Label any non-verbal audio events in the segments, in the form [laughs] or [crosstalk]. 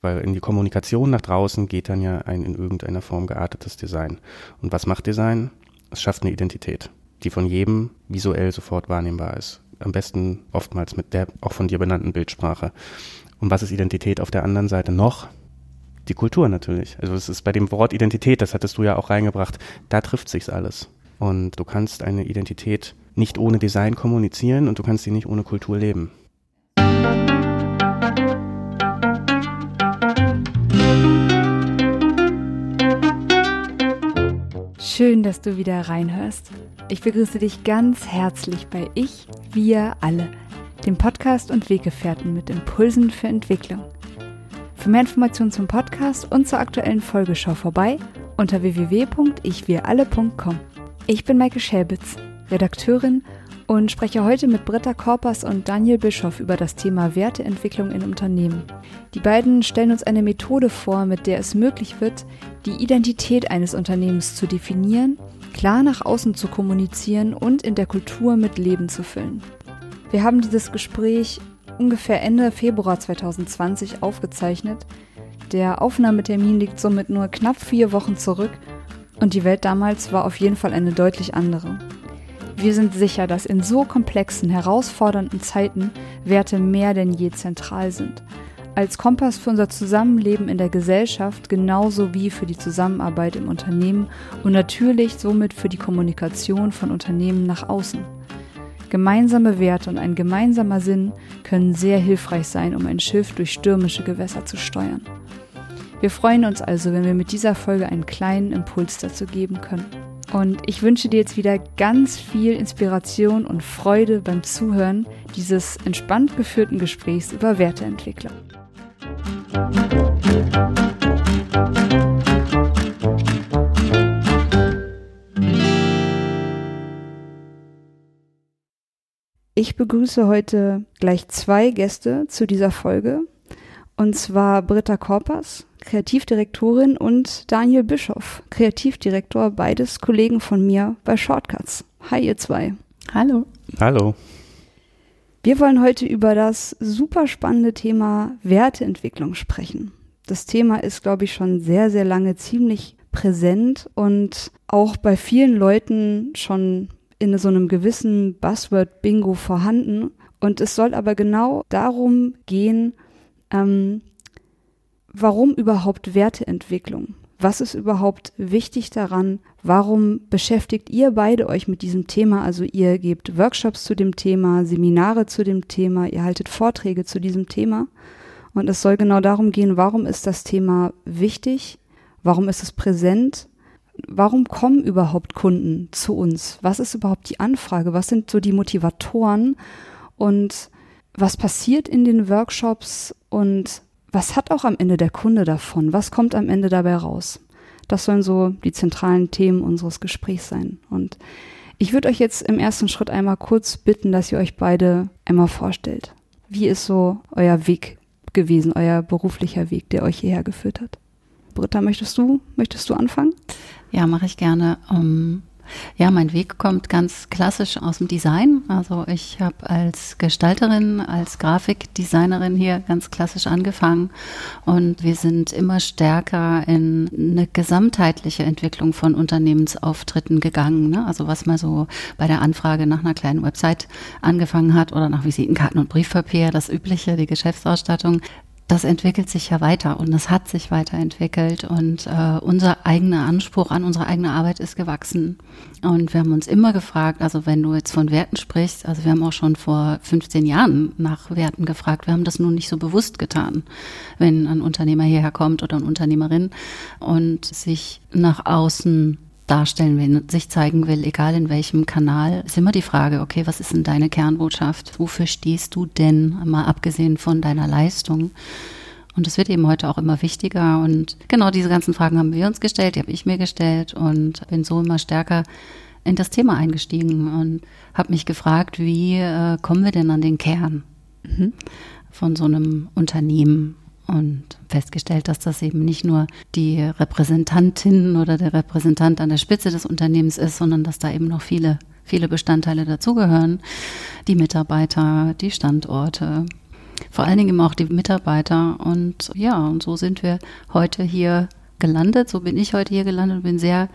Weil in die Kommunikation nach draußen geht dann ja ein in irgendeiner Form geartetes Design. Und was macht Design? Es schafft eine Identität, die von jedem visuell sofort wahrnehmbar ist. Am besten oftmals mit der auch von dir benannten Bildsprache. Und was ist Identität auf der anderen Seite noch? Die Kultur natürlich. Also es ist bei dem Wort Identität, das hattest du ja auch reingebracht, da trifft sich's alles. Und du kannst eine Identität nicht ohne Design kommunizieren und du kannst sie nicht ohne Kultur leben. Schön, dass du wieder reinhörst. Ich begrüße dich ganz herzlich bei Ich, Wir alle, dem Podcast und Weggefährten mit Impulsen für Entwicklung. Für mehr Informationen zum Podcast und zur aktuellen Folge schau vorbei unter www.ichwiralle.com. Ich bin Maike Schäbitz, Redakteurin und spreche heute mit Britta Korpers und Daniel Bischoff über das Thema Werteentwicklung in Unternehmen. Die beiden stellen uns eine Methode vor, mit der es möglich wird, die Identität eines Unternehmens zu definieren, klar nach außen zu kommunizieren und in der Kultur mit Leben zu füllen. Wir haben dieses Gespräch ungefähr Ende Februar 2020 aufgezeichnet. Der Aufnahmetermin liegt somit nur knapp vier Wochen zurück und die Welt damals war auf jeden Fall eine deutlich andere. Wir sind sicher, dass in so komplexen, herausfordernden Zeiten Werte mehr denn je zentral sind. Als Kompass für unser Zusammenleben in der Gesellschaft genauso wie für die Zusammenarbeit im Unternehmen und natürlich somit für die Kommunikation von Unternehmen nach außen. Gemeinsame Werte und ein gemeinsamer Sinn können sehr hilfreich sein, um ein Schiff durch stürmische Gewässer zu steuern. Wir freuen uns also, wenn wir mit dieser Folge einen kleinen Impuls dazu geben können. Und ich wünsche dir jetzt wieder ganz viel Inspiration und Freude beim Zuhören dieses entspannt geführten Gesprächs über Werteentwicklung. Ich begrüße heute gleich zwei Gäste zu dieser Folge. Und zwar Britta Korpers, Kreativdirektorin, und Daniel Bischoff, Kreativdirektor, beides Kollegen von mir bei Shortcuts. Hi, ihr zwei. Hallo. Hallo. Wir wollen heute über das super spannende Thema Werteentwicklung sprechen. Das Thema ist, glaube ich, schon sehr, sehr lange ziemlich präsent und auch bei vielen Leuten schon in so einem gewissen Buzzword-Bingo vorhanden. Und es soll aber genau darum gehen, ähm, warum überhaupt Werteentwicklung? Was ist überhaupt wichtig daran? Warum beschäftigt ihr beide euch mit diesem Thema? Also ihr gebt Workshops zu dem Thema, Seminare zu dem Thema, ihr haltet Vorträge zu diesem Thema. Und es soll genau darum gehen, warum ist das Thema wichtig? Warum ist es präsent? Warum kommen überhaupt Kunden zu uns? Was ist überhaupt die Anfrage? Was sind so die Motivatoren? Und was passiert in den Workshops und was hat auch am Ende der Kunde davon? Was kommt am Ende dabei raus? Das sollen so die zentralen Themen unseres Gesprächs sein. Und ich würde euch jetzt im ersten Schritt einmal kurz bitten, dass ihr euch beide einmal vorstellt. Wie ist so euer Weg gewesen, euer beruflicher Weg, der euch hierher geführt hat? Britta, möchtest du, möchtest du anfangen? Ja, mache ich gerne. Um, ähm, ja, mein Weg kommt ganz klassisch aus dem Design. Also ich habe als Gestalterin, als Grafikdesignerin hier ganz klassisch angefangen und wir sind immer stärker in eine gesamtheitliche Entwicklung von Unternehmensauftritten gegangen. Ne? Also was mal so bei der Anfrage nach einer kleinen Website angefangen hat oder nach Visitenkarten und Briefpapier, das übliche, die Geschäftsausstattung, das entwickelt sich ja weiter und es hat sich weiterentwickelt und äh, unser eigener Anspruch an unsere eigene Arbeit ist gewachsen. Und wir haben uns immer gefragt, also wenn du jetzt von Werten sprichst, also wir haben auch schon vor 15 Jahren nach Werten gefragt, wir haben das nun nicht so bewusst getan, wenn ein Unternehmer hierher kommt oder eine Unternehmerin und sich nach außen darstellen will, sich zeigen will, egal in welchem Kanal, ist immer die Frage, okay, was ist denn deine Kernbotschaft? Wofür stehst du denn, mal abgesehen von deiner Leistung? Und es wird eben heute auch immer wichtiger. Und genau diese ganzen Fragen haben wir uns gestellt, die habe ich mir gestellt und bin so immer stärker in das Thema eingestiegen und habe mich gefragt, wie äh, kommen wir denn an den Kern mhm. von so einem Unternehmen? Und festgestellt, dass das eben nicht nur die Repräsentantin oder der Repräsentant an der Spitze des Unternehmens ist, sondern dass da eben noch viele, viele Bestandteile dazugehören. Die Mitarbeiter, die Standorte, Vor allen Dingen auch die Mitarbeiter. Und ja, und so sind wir heute hier gelandet. So bin ich heute hier gelandet und bin sehr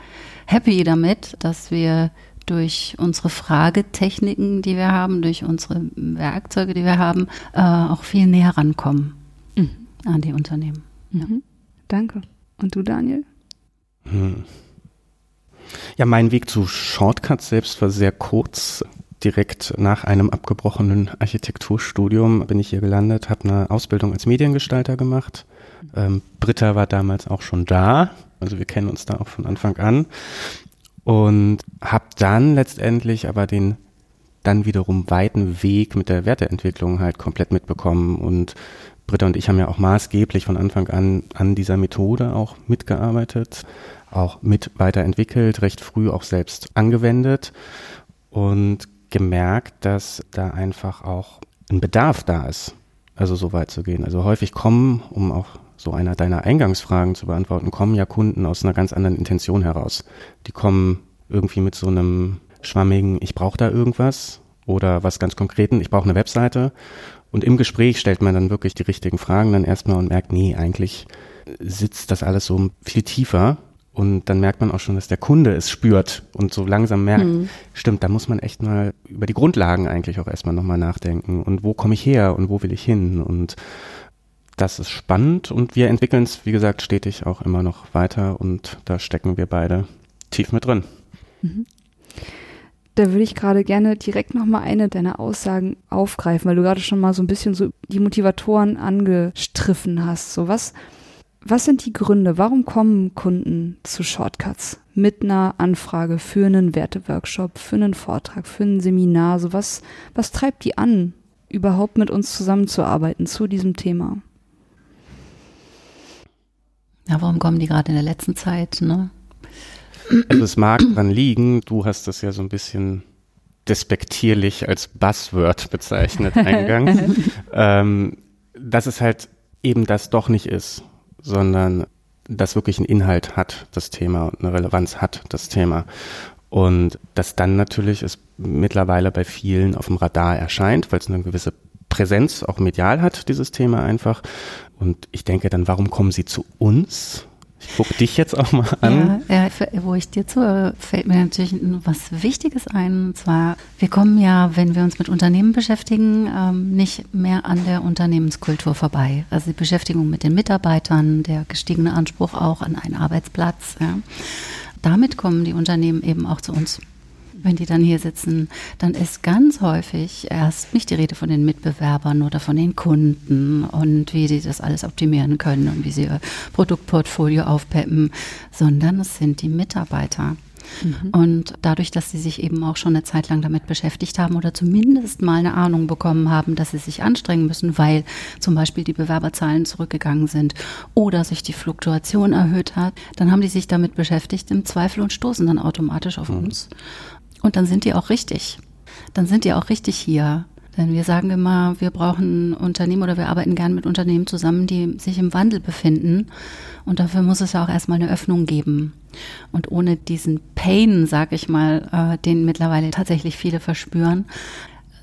happy damit, dass wir durch unsere Fragetechniken, die wir haben, durch unsere Werkzeuge, die wir haben, äh, auch viel näher rankommen mhm. An die Unternehmen. Ja. Mhm. Danke. Und du, Daniel? Hm. Ja, mein Weg zu Shortcuts selbst war sehr kurz. Direkt nach einem abgebrochenen Architekturstudium bin ich hier gelandet, habe eine Ausbildung als Mediengestalter gemacht. Ähm, Britta war damals auch schon da, also wir kennen uns da auch von Anfang an und habe dann letztendlich aber den dann wiederum weiten Weg mit der Werteentwicklung halt komplett mitbekommen und Britta und ich haben ja auch maßgeblich von Anfang an an dieser Methode auch mitgearbeitet, auch mit weiterentwickelt, recht früh auch selbst angewendet und gemerkt, dass da einfach auch ein Bedarf da ist, also so weit zu gehen. Also häufig kommen, um auch so einer deiner Eingangsfragen zu beantworten, kommen ja Kunden aus einer ganz anderen Intention heraus. Die kommen irgendwie mit so einem schwammigen, ich brauche da irgendwas oder was ganz Konkreten, ich brauche eine Webseite. Und im Gespräch stellt man dann wirklich die richtigen Fragen dann erstmal und merkt, nee, eigentlich sitzt das alles so viel tiefer. Und dann merkt man auch schon, dass der Kunde es spürt und so langsam merkt, mhm. stimmt, da muss man echt mal über die Grundlagen eigentlich auch erstmal nochmal nachdenken. Und wo komme ich her und wo will ich hin? Und das ist spannend und wir entwickeln es, wie gesagt, stetig auch immer noch weiter und da stecken wir beide tief mit drin. Mhm. Da würde ich gerade gerne direkt nochmal eine deiner Aussagen aufgreifen, weil du gerade schon mal so ein bisschen so die Motivatoren angestriffen hast. So was, was sind die Gründe? Warum kommen Kunden zu Shortcuts mit einer Anfrage für einen Werteworkshop, für einen Vortrag, für ein Seminar? So was, was treibt die an, überhaupt mit uns zusammenzuarbeiten zu diesem Thema? Ja, warum kommen die gerade in der letzten Zeit? Ne? Also es mag dran liegen, du hast das ja so ein bisschen despektierlich als Buzzword bezeichnet [laughs] eingangs, ähm, dass es halt eben das doch nicht ist, sondern das wirklich einen Inhalt hat, das Thema, und eine Relevanz hat, das Thema. Und dass dann natürlich es mittlerweile bei vielen auf dem Radar erscheint, weil es eine gewisse Präsenz auch medial hat, dieses Thema einfach. Und ich denke dann, warum kommen sie zu uns? Ich gucke dich jetzt auch mal an. Ja, wo ich dir zuhöre, fällt mir natürlich was Wichtiges ein. Und zwar, wir kommen ja, wenn wir uns mit Unternehmen beschäftigen, ähm, nicht mehr an der Unternehmenskultur vorbei. Also die Beschäftigung mit den Mitarbeitern, der gestiegene Anspruch auch an einen Arbeitsplatz. Ja. Damit kommen die Unternehmen eben auch zu uns wenn die dann hier sitzen, dann ist ganz häufig erst nicht die Rede von den Mitbewerbern oder von den Kunden und wie sie das alles optimieren können und wie sie ihr Produktportfolio aufpeppen, sondern es sind die Mitarbeiter. Mhm. Und dadurch, dass sie sich eben auch schon eine Zeit lang damit beschäftigt haben oder zumindest mal eine Ahnung bekommen haben, dass sie sich anstrengen müssen, weil zum Beispiel die Bewerberzahlen zurückgegangen sind oder sich die Fluktuation erhöht hat, dann haben die sich damit beschäftigt im Zweifel und stoßen dann automatisch auf mhm. uns. Und dann sind die auch richtig. Dann sind die auch richtig hier. Denn wir sagen immer, wir brauchen Unternehmen oder wir arbeiten gern mit Unternehmen zusammen, die sich im Wandel befinden. Und dafür muss es ja auch erstmal eine Öffnung geben. Und ohne diesen Pain, sag ich mal, äh, den mittlerweile tatsächlich viele verspüren,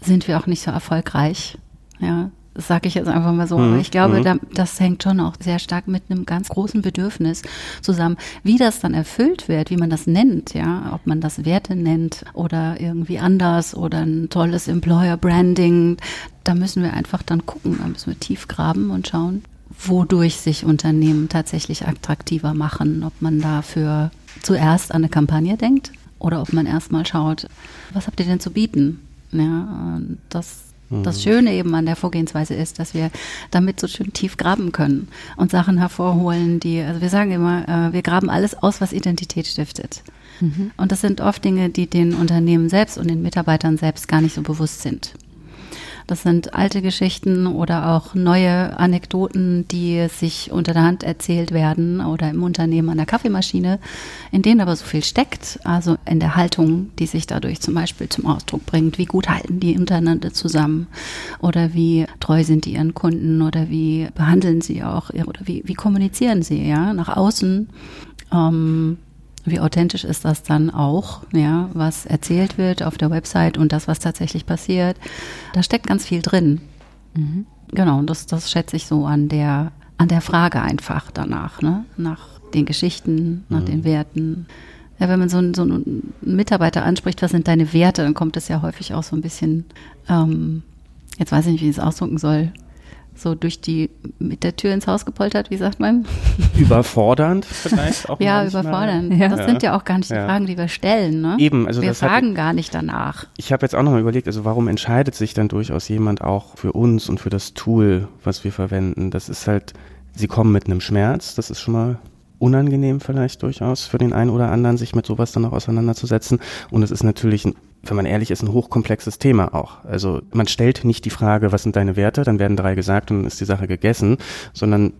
sind wir auch nicht so erfolgreich. Ja, sage ich jetzt einfach mal so. Mhm. Aber ich glaube, mhm. da, das hängt schon auch sehr stark mit einem ganz großen Bedürfnis zusammen. Wie das dann erfüllt wird, wie man das nennt, ja, ob man das Werte nennt oder irgendwie anders oder ein tolles Employer Branding, da müssen wir einfach dann gucken, da müssen wir tief graben und schauen, wodurch sich Unternehmen tatsächlich attraktiver machen, ob man dafür zuerst an eine Kampagne denkt oder ob man erstmal schaut, was habt ihr denn zu bieten? Ja, das das mhm. Schöne eben an der Vorgehensweise ist, dass wir damit so schön tief graben können und Sachen hervorholen, die, also wir sagen immer, äh, wir graben alles aus, was Identität stiftet. Mhm. Und das sind oft Dinge, die den Unternehmen selbst und den Mitarbeitern selbst gar nicht so bewusst sind. Das sind alte Geschichten oder auch neue Anekdoten, die sich unter der Hand erzählt werden oder im Unternehmen an der Kaffeemaschine, in denen aber so viel steckt, also in der Haltung, die sich dadurch zum Beispiel zum Ausdruck bringt. Wie gut halten die untereinander zusammen oder wie treu sind die ihren Kunden oder wie behandeln sie auch oder wie, wie kommunizieren sie ja nach außen. Ähm, wie authentisch ist das dann auch, ja, was erzählt wird auf der Website und das, was tatsächlich passiert. Da steckt ganz viel drin. Mhm. Genau, und das, das schätze ich so an der, an der Frage einfach danach, ne? nach den Geschichten, nach mhm. den Werten. Ja, wenn man so einen, so einen Mitarbeiter anspricht, was sind deine Werte, dann kommt es ja häufig auch so ein bisschen, ähm, jetzt weiß ich nicht, wie ich es ausdrücken soll, so durch die, mit der Tür ins Haus gepoltert, wie sagt man? [laughs] Überfordernd vielleicht auch. ja, manchmal. überfordernd. Ja. Das sind ja auch gar nicht die ja. Fragen, die wir stellen. Ne? Eben, also wir fragen hat, gar nicht danach. Ich habe jetzt auch nochmal überlegt, also warum entscheidet sich dann durchaus jemand auch für uns und für das Tool, was wir verwenden? Das ist halt, sie kommen mit einem Schmerz, das ist schon mal unangenehm vielleicht durchaus für den einen oder anderen, sich mit sowas dann auch auseinanderzusetzen. Und es ist natürlich ein wenn man ehrlich ist, ein hochkomplexes Thema auch. Also man stellt nicht die Frage, was sind deine Werte, dann werden drei gesagt und dann ist die Sache gegessen, sondern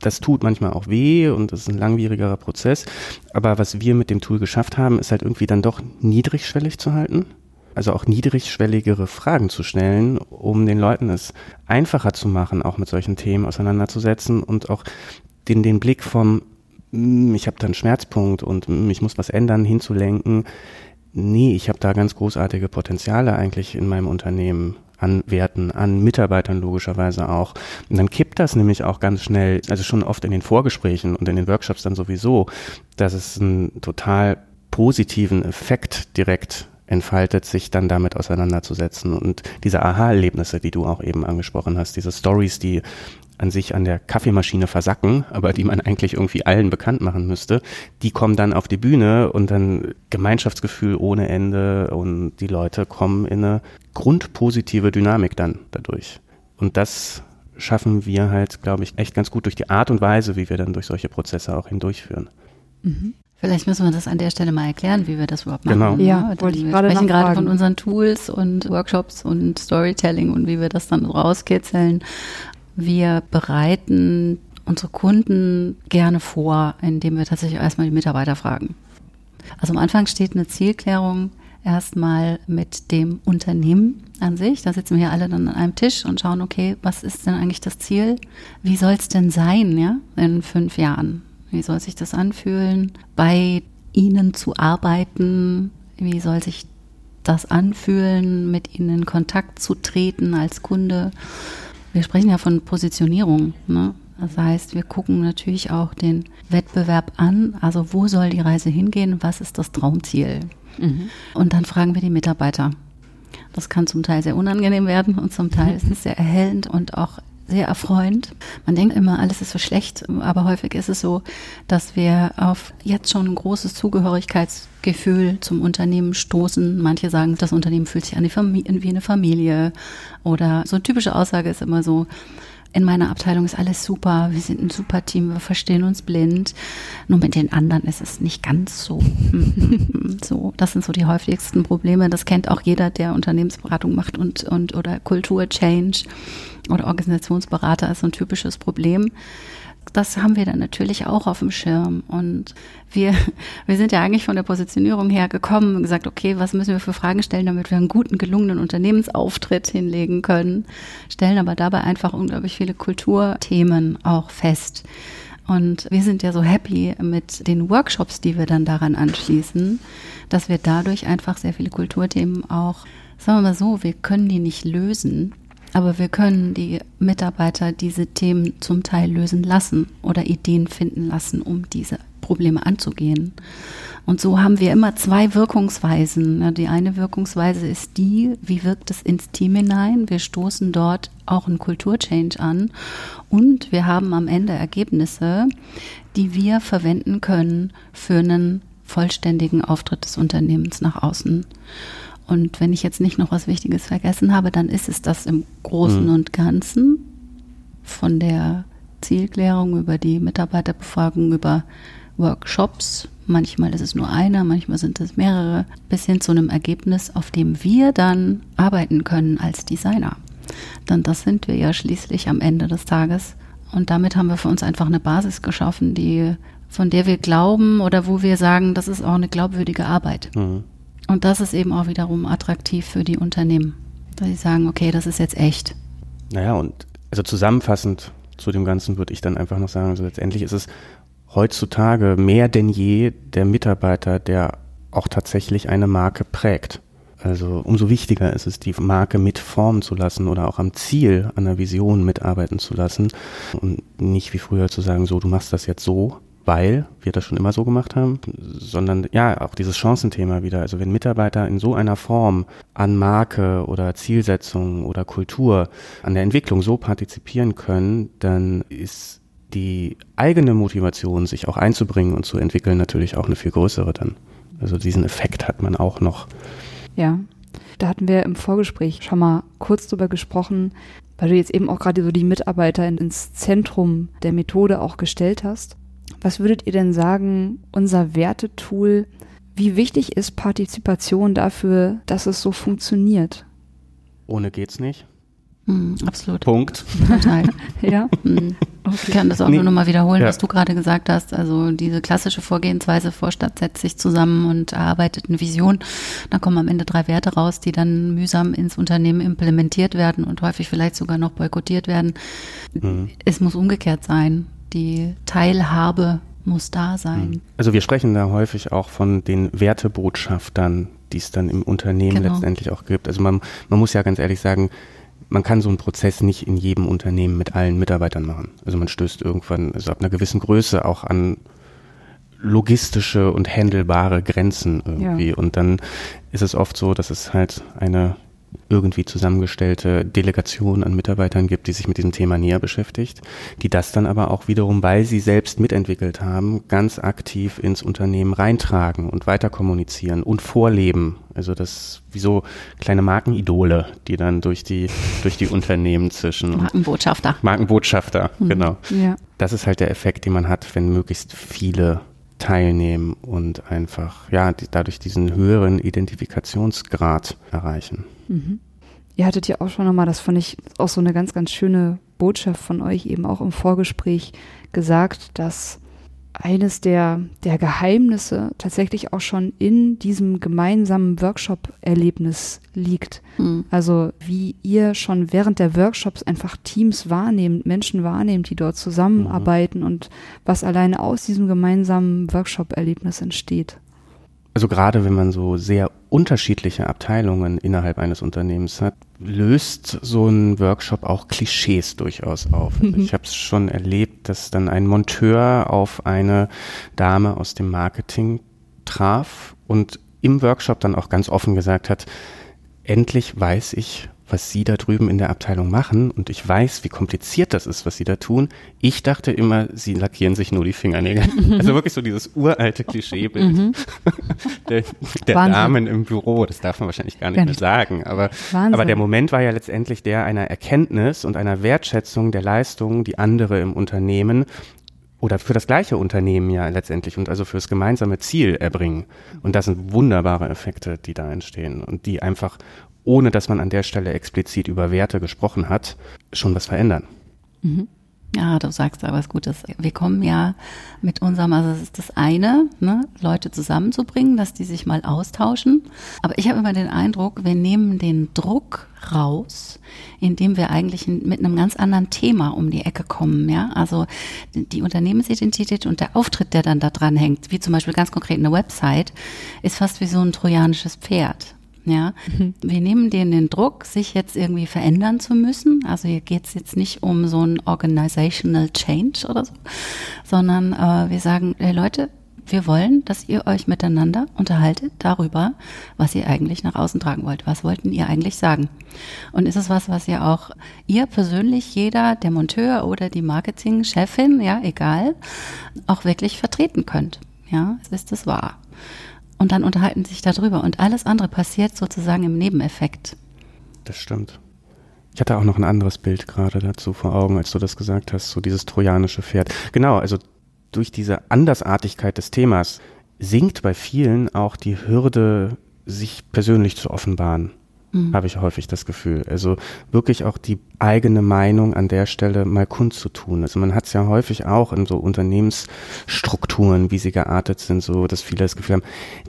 das tut manchmal auch weh und das ist ein langwierigerer Prozess. Aber was wir mit dem Tool geschafft haben, ist halt irgendwie dann doch niedrigschwellig zu halten. Also auch niedrigschwelligere Fragen zu stellen, um den Leuten es einfacher zu machen, auch mit solchen Themen auseinanderzusetzen und auch den, den Blick vom, hm, ich habe da einen Schmerzpunkt und hm, ich muss was ändern, hinzulenken nee, ich habe da ganz großartige Potenziale eigentlich in meinem Unternehmen an Werten, an Mitarbeitern logischerweise auch. Und dann kippt das nämlich auch ganz schnell, also schon oft in den Vorgesprächen und in den Workshops dann sowieso, dass es einen total positiven Effekt direkt entfaltet, sich dann damit auseinanderzusetzen und diese Aha-Erlebnisse, die du auch eben angesprochen hast, diese Stories, die an sich an der Kaffeemaschine versacken, aber die man eigentlich irgendwie allen bekannt machen müsste, die kommen dann auf die Bühne und dann Gemeinschaftsgefühl ohne Ende und die Leute kommen in eine grundpositive Dynamik dann dadurch. Und das schaffen wir halt, glaube ich, echt ganz gut durch die Art und Weise, wie wir dann durch solche Prozesse auch hindurchführen. Mhm. Vielleicht müssen wir das an der Stelle mal erklären, wie wir das überhaupt machen. Genau. Ja, ja wollte ich wir gerade sprechen gerade von unseren Tools und Workshops und Storytelling und wie wir das dann rauskitzeln. Wir bereiten unsere Kunden gerne vor, indem wir tatsächlich erstmal die Mitarbeiter fragen. Also am Anfang steht eine Zielklärung erstmal mit dem Unternehmen an sich. Da sitzen wir alle dann an einem Tisch und schauen, okay, was ist denn eigentlich das Ziel? Wie soll es denn sein, ja, in fünf Jahren? Wie soll sich das anfühlen, bei Ihnen zu arbeiten? Wie soll sich das anfühlen, mit Ihnen in Kontakt zu treten als Kunde? Wir sprechen ja von Positionierung. Ne? Das heißt, wir gucken natürlich auch den Wettbewerb an. Also wo soll die Reise hingehen? Was ist das Traumziel? Mhm. Und dann fragen wir die Mitarbeiter. Das kann zum Teil sehr unangenehm werden und zum Teil [laughs] ist es sehr erhellend und auch sehr erfreuend. Man denkt immer, alles ist so schlecht, aber häufig ist es so, dass wir auf jetzt schon ein großes Zugehörigkeitsgefühl zum Unternehmen stoßen. Manche sagen, das Unternehmen fühlt sich an wie eine Familie. Oder so eine typische Aussage ist immer so, in meiner Abteilung ist alles super, wir sind ein super Team, wir verstehen uns blind. Nur mit den anderen ist es nicht ganz so. [laughs] so, das sind so die häufigsten Probleme. Das kennt auch jeder, der Unternehmensberatung macht und, und oder Kulturchange oder Organisationsberater ist so ein typisches Problem das haben wir dann natürlich auch auf dem Schirm. Und wir, [laughs] wir sind ja eigentlich von der Positionierung her gekommen und gesagt, okay, was müssen wir für Fragen stellen, damit wir einen guten, gelungenen Unternehmensauftritt hinlegen können, stellen aber dabei einfach unglaublich viele Kulturthemen auch fest. Und wir sind ja so happy mit den Workshops, die wir dann daran anschließen, dass wir dadurch einfach sehr viele Kulturthemen auch, sagen wir mal so, wir können die nicht lösen, aber wir können die Mitarbeiter diese Themen zum Teil lösen lassen oder Ideen finden lassen, um diese Probleme anzugehen. Und so haben wir immer zwei Wirkungsweisen. Die eine Wirkungsweise ist die, wie wirkt es ins Team hinein? Wir stoßen dort auch einen Kulturchange an und wir haben am Ende Ergebnisse, die wir verwenden können für einen vollständigen Auftritt des Unternehmens nach außen. Und wenn ich jetzt nicht noch was Wichtiges vergessen habe, dann ist es das im Großen mhm. und Ganzen von der Zielklärung über die Mitarbeiterbefragung, über Workshops. Manchmal ist es nur einer, manchmal sind es mehrere, bis hin zu einem Ergebnis, auf dem wir dann arbeiten können als Designer. Denn das sind wir ja schließlich am Ende des Tages. Und damit haben wir für uns einfach eine Basis geschaffen, die, von der wir glauben oder wo wir sagen, das ist auch eine glaubwürdige Arbeit. Mhm. Und das ist eben auch wiederum attraktiv für die Unternehmen, dass sie sagen, okay, das ist jetzt echt. Naja, und also zusammenfassend zu dem Ganzen würde ich dann einfach noch sagen, also letztendlich ist es heutzutage mehr denn je der Mitarbeiter, der auch tatsächlich eine Marke prägt. Also umso wichtiger ist es, die Marke mitformen zu lassen oder auch am Ziel, der Vision mitarbeiten zu lassen und nicht wie früher zu sagen, so, du machst das jetzt so, weil wir das schon immer so gemacht haben, sondern ja, auch dieses Chancenthema wieder. Also wenn Mitarbeiter in so einer Form an Marke oder Zielsetzung oder Kultur, an der Entwicklung so partizipieren können, dann ist die eigene Motivation, sich auch einzubringen und zu entwickeln, natürlich auch eine viel größere dann. Also diesen Effekt hat man auch noch. Ja, da hatten wir im Vorgespräch schon mal kurz drüber gesprochen, weil du jetzt eben auch gerade so die Mitarbeiter ins Zentrum der Methode auch gestellt hast. Was würdet ihr denn sagen, unser Wertetool, wie wichtig ist Partizipation dafür, dass es so funktioniert? Ohne geht's nicht. Mm, absolut. Punkt. Total. [laughs] ja. Mm. Okay. Ich kann das auch nee. nur noch mal wiederholen, ja. was du gerade gesagt hast. Also diese klassische Vorgehensweise, Vorstand setzt sich zusammen und erarbeitet eine Vision. Dann kommen am Ende drei Werte raus, die dann mühsam ins Unternehmen implementiert werden und häufig vielleicht sogar noch boykottiert werden. Mhm. Es muss umgekehrt sein die Teilhabe muss da sein. Hm. Also wir sprechen da häufig auch von den Wertebotschaftern, die es dann im Unternehmen genau. letztendlich auch gibt. Also man, man muss ja ganz ehrlich sagen, man kann so einen Prozess nicht in jedem Unternehmen mit allen Mitarbeitern machen. Also man stößt irgendwann, also ab einer gewissen Größe auch an logistische und handelbare Grenzen irgendwie. Ja. Und dann ist es oft so, dass es halt eine irgendwie zusammengestellte Delegation an Mitarbeitern gibt, die sich mit diesem Thema näher beschäftigt, die das dann aber auch wiederum, weil sie selbst mitentwickelt haben, ganz aktiv ins Unternehmen reintragen und weiter kommunizieren und vorleben. Also das wie so kleine Markenidole, die dann durch die durch die Unternehmen zwischen Markenbotschafter. Markenbotschafter, mhm. genau. Ja. Das ist halt der Effekt, den man hat, wenn möglichst viele teilnehmen und einfach ja die, dadurch diesen höheren Identifikationsgrad erreichen. Mhm. Ihr hattet ja auch schon nochmal, das fand ich auch so eine ganz, ganz schöne Botschaft von euch eben auch im Vorgespräch gesagt, dass eines der, der Geheimnisse tatsächlich auch schon in diesem gemeinsamen Workshop-Erlebnis liegt. Mhm. Also wie ihr schon während der Workshops einfach Teams wahrnehmt, Menschen wahrnehmt, die dort zusammenarbeiten mhm. und was alleine aus diesem gemeinsamen Workshop-Erlebnis entsteht also gerade wenn man so sehr unterschiedliche Abteilungen innerhalb eines Unternehmens hat, löst so ein Workshop auch Klischees durchaus auf. Also ich habe es schon erlebt, dass dann ein Monteur auf eine Dame aus dem Marketing traf und im Workshop dann auch ganz offen gesagt hat, endlich weiß ich, was Sie da drüben in der Abteilung machen und ich weiß, wie kompliziert das ist, was Sie da tun. Ich dachte immer, Sie lackieren sich nur die Fingernägel. [laughs] Also wirklich so dieses uralte Klischeebild mhm. [laughs] der, der Damen im Büro. Das darf man wahrscheinlich gar nicht mehr sagen. Aber, aber der Moment war ja letztendlich der einer Erkenntnis und einer Wertschätzung der Leistungen, die andere im Unternehmen oder für das gleiche Unternehmen ja letztendlich und also für das gemeinsame Ziel erbringen. Und das sind wunderbare Effekte, die da entstehen und die einfach ohne dass man an der Stelle explizit über Werte gesprochen hat, schon was verändern. Mhm. Ja, du sagst aber was Gutes. Wir kommen ja mit unserem, also es ist das eine, ne, Leute zusammenzubringen, dass die sich mal austauschen. Aber ich habe immer den Eindruck, wir nehmen den Druck raus, indem wir eigentlich mit einem ganz anderen Thema um die Ecke kommen. Ja, also die Unternehmensidentität und der Auftritt, der dann da dran hängt, wie zum Beispiel ganz konkret eine Website, ist fast wie so ein trojanisches Pferd. Ja, wir nehmen denen den Druck, sich jetzt irgendwie verändern zu müssen. Also hier geht es jetzt nicht um so ein organizational change oder so, sondern äh, wir sagen, hey Leute, wir wollen, dass ihr euch miteinander unterhaltet darüber, was ihr eigentlich nach außen tragen wollt. Was wollten ihr eigentlich sagen? Und ist es was, was ihr auch, ihr persönlich, jeder, der Monteur oder die Marketingchefin, ja, egal, auch wirklich vertreten könnt? Ja, ist es wahr? Und dann unterhalten sich darüber und alles andere passiert sozusagen im Nebeneffekt. Das stimmt. Ich hatte auch noch ein anderes Bild gerade dazu vor Augen, als du das gesagt hast, so dieses trojanische Pferd. Genau, also durch diese Andersartigkeit des Themas sinkt bei vielen auch die Hürde, sich persönlich zu offenbaren mhm. habe ich häufig das Gefühl. Also wirklich auch die eigene Meinung an der Stelle mal kundzutun. Also man hat es ja häufig auch in so Unternehmensstrukturen, wie sie geartet sind, so dass viele das Gefühl haben,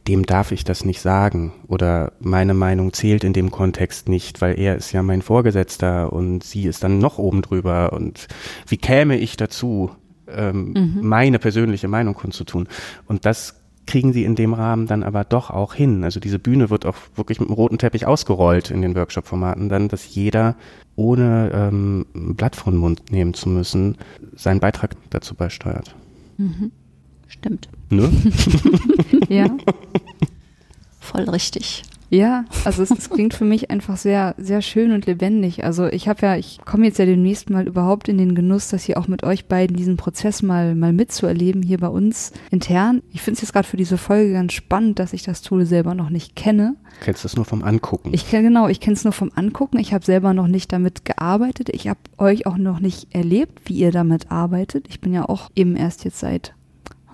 dem darf ich das nicht sagen oder meine Meinung zählt in dem Kontext nicht, weil er ist ja mein Vorgesetzter und sie ist dann noch oben drüber und wie käme ich dazu, ähm, mhm. meine persönliche Meinung kundzutun? Und das kriegen sie in dem Rahmen dann aber doch auch hin. Also diese Bühne wird auch wirklich mit einem roten Teppich ausgerollt in den Workshop-Formaten dann, dass jeder ohne ähm, ein Blatt vor den Mund nehmen zu müssen, seinen Beitrag dazu beisteuert. Mhm. Stimmt. Ne? [laughs] Ja. [laughs] Voll richtig. Ja, also es, es klingt für mich einfach sehr, sehr schön und lebendig. Also ich habe ja, ich komme jetzt ja demnächst mal überhaupt in den Genuss, das hier auch mit euch beiden diesen Prozess mal, mal mitzuerleben hier bei uns intern. Ich finde es jetzt gerade für diese Folge ganz spannend, dass ich das Tool selber noch nicht kenne. Kennst du das nur vom Angucken? Ich kenne genau, ich kenne es nur vom Angucken. Ich habe selber noch nicht damit gearbeitet. Ich habe euch auch noch nicht erlebt, wie ihr damit arbeitet. Ich bin ja auch eben erst jetzt seit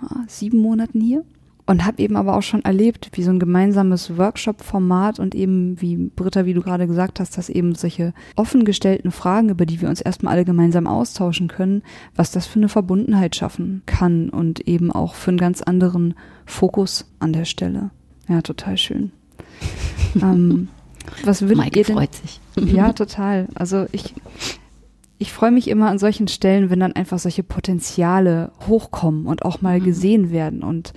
ah, sieben Monaten hier und habe eben aber auch schon erlebt, wie so ein gemeinsames Workshop-Format und eben, wie Britta, wie du gerade gesagt hast, dass eben solche offen gestellten Fragen, über die wir uns erstmal alle gemeinsam austauschen können, was das für eine Verbundenheit schaffen kann und eben auch für einen ganz anderen Fokus an der Stelle. Ja, total schön. [laughs] ähm, was würdet Maike ihr denn? freut sich. [laughs] Ja, total. Also ich, ich freue mich immer an solchen Stellen, wenn dann einfach solche Potenziale hochkommen und auch mal Mhm. gesehen werden und